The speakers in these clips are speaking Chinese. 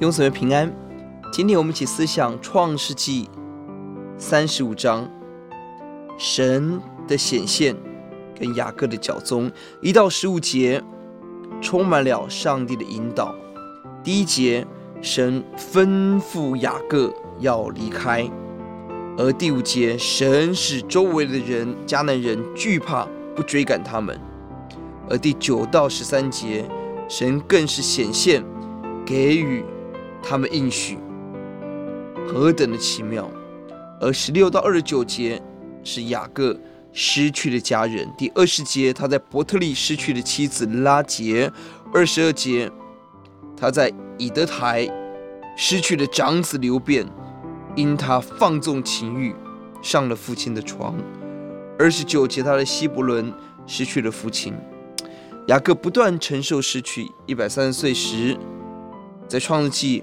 弟兄姊妹平安，今天我们一起思想创世纪三十五章，神的显现跟雅各的脚踪，一到十五节充满了上帝的引导。第一节，神吩咐雅各要离开；而第五节，神使周围的人迦南人惧怕，不追赶他们；而第九到十三节，神更是显现，给予。他们应许何等的奇妙！而十六到二十九节是雅各失去了家人；第二十节他在伯特利失去了妻子拉结；二十二节他在以德台失去了长子流便，因他放纵情欲，上了父亲的床；二十九节他的希伯伦失去了父亲。雅各不断承受失去，一百三十岁时。在创世纪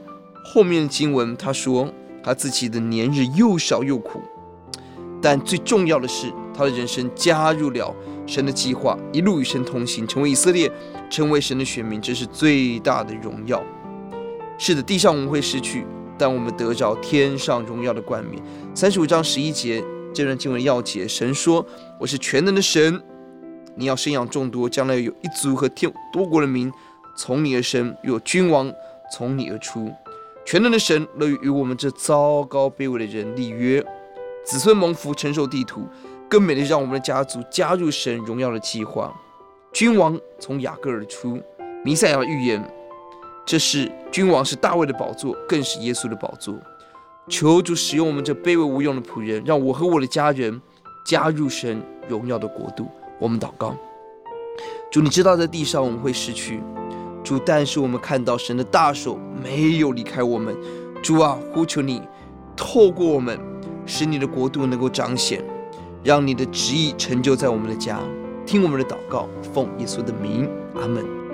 后面的经文，他说他自己的年日又少又苦，但最重要的是，他的人生加入了神的计划，一路与神同行，成为以色列，成为神的选民，这是最大的荣耀。是的，地上我们会失去，但我们得着天上荣耀的冠冕。三十五章十一节这段经文要解，神说：“我是全能的神，你要生养众多，将来有一族和天多国的民从你而生，有君王。”从你而出，全能的神乐于与我们这糟糕卑微的人立约，子孙蒙福承受地土，更美的让我们的家族加入神荣耀的计划。君王从雅各而出，弥赛亚预言，这是君王是大卫的宝座，更是耶稣的宝座。求主使用我们这卑微无用的仆人，让我和我的家人加入神荣耀的国度。我们祷告，主，你知道在地上我们会失去。主，但是我们看到神的大手没有离开我们。主啊，呼求你透过我们，使你的国度能够彰显，让你的旨意成就在我们的家。听我们的祷告，奉耶稣的名，阿门。